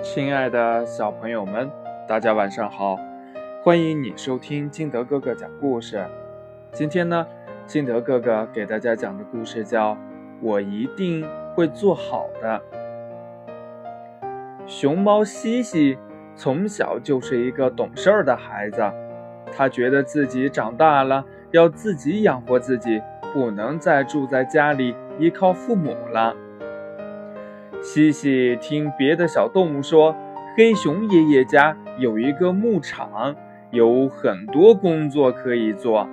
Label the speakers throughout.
Speaker 1: 亲爱的小朋友们，大家晚上好！欢迎你收听金德哥哥讲故事。今天呢，金德哥哥给大家讲的故事叫《我一定会做好的》。熊猫西西从小就是一个懂事儿的孩子，他觉得自己长大了要自己养活自己，不能再住在家里依靠父母了。西西听别的小动物说，黑熊爷爷家有一个牧场，有很多工作可以做。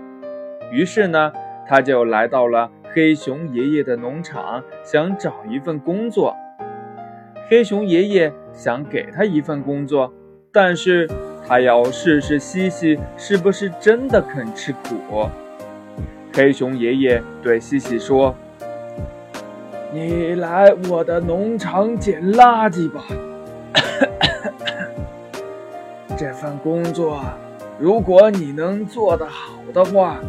Speaker 1: 于是呢，他就来到了黑熊爷爷的农场，想找一份工作。黑熊爷爷想给他一份工作，但是他要试试西西是不是真的肯吃苦。黑熊爷爷对西西说。
Speaker 2: 你来我的农场捡垃圾吧。这份工作，如果你能做得好的话，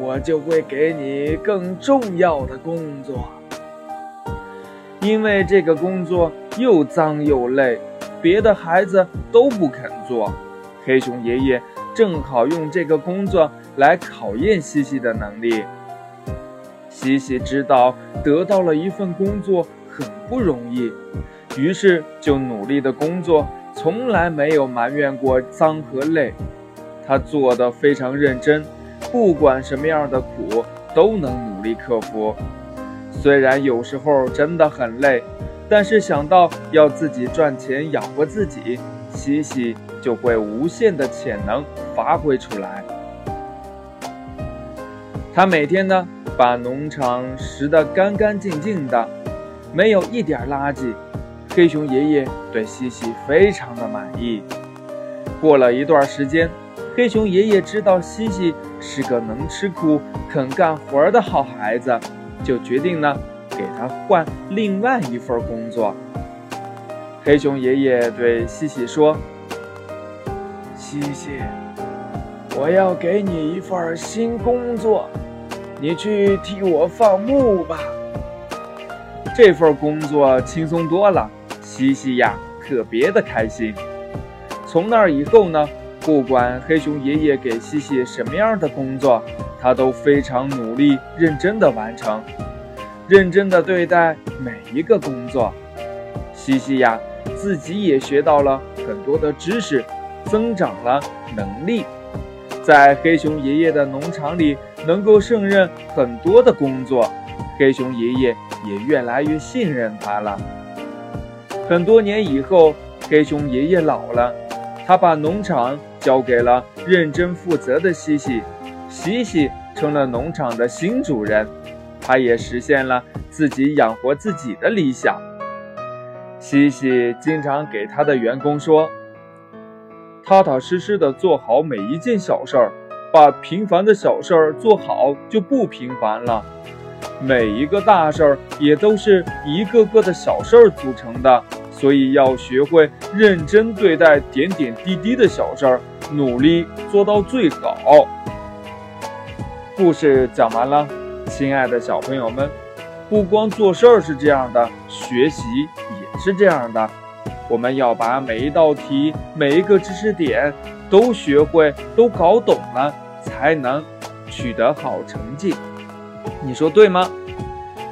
Speaker 2: 我就会给你更重要的工作。
Speaker 1: 因为这个工作又脏又累，别的孩子都不肯做。黑熊爷爷正好用这个工作来考验西西的能力。西西知道得到了一份工作很不容易，于是就努力的工作，从来没有埋怨过脏和累。他做的非常认真，不管什么样的苦都能努力克服。虽然有时候真的很累，但是想到要自己赚钱养活自己，西西就会无限的潜能发挥出来。他每天呢？把农场拾得干干净净的，没有一点垃圾。黑熊爷爷对西西非常的满意。过了一段时间，黑熊爷爷知道西西是个能吃苦、肯干活的好孩子，就决定呢给他换另外一份工作。黑熊爷爷对西西说：“
Speaker 2: 西西，我要给你一份新工作。”你去替我放牧吧，
Speaker 1: 这份工作轻松多了。西西呀，特别的开心。从那以后呢，不管黑熊爷爷给西西什么样的工作，他都非常努力、认真的完成，认真的对待每一个工作。西西呀，自己也学到了很多的知识，增长了能力。在黑熊爷爷的农场里，能够胜任很多的工作，黑熊爷爷也越来越信任他了。很多年以后，黑熊爷爷老了，他把农场交给了认真负责的西西，西西成了农场的新主人，他也实现了自己养活自己的理想。西西经常给他的员工说。踏踏实实的做好每一件小事儿，把平凡的小事儿做好就不平凡了。每一个大事儿也都是一个个的小事儿组成的，所以要学会认真对待点点滴滴的小事儿，努力做到最好。故事讲完了，亲爱的小朋友们，不光做事儿是这样的，学习也是这样的。我们要把每一道题、每一个知识点都学会、都搞懂了，才能取得好成绩。你说对吗？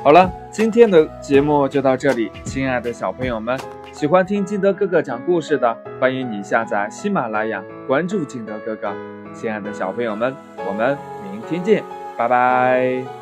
Speaker 1: 好了，今天的节目就到这里。亲爱的小朋友们，喜欢听金德哥哥讲故事的，欢迎你下载喜马拉雅，关注金德哥哥。亲爱的小朋友们，我们明天见，拜拜。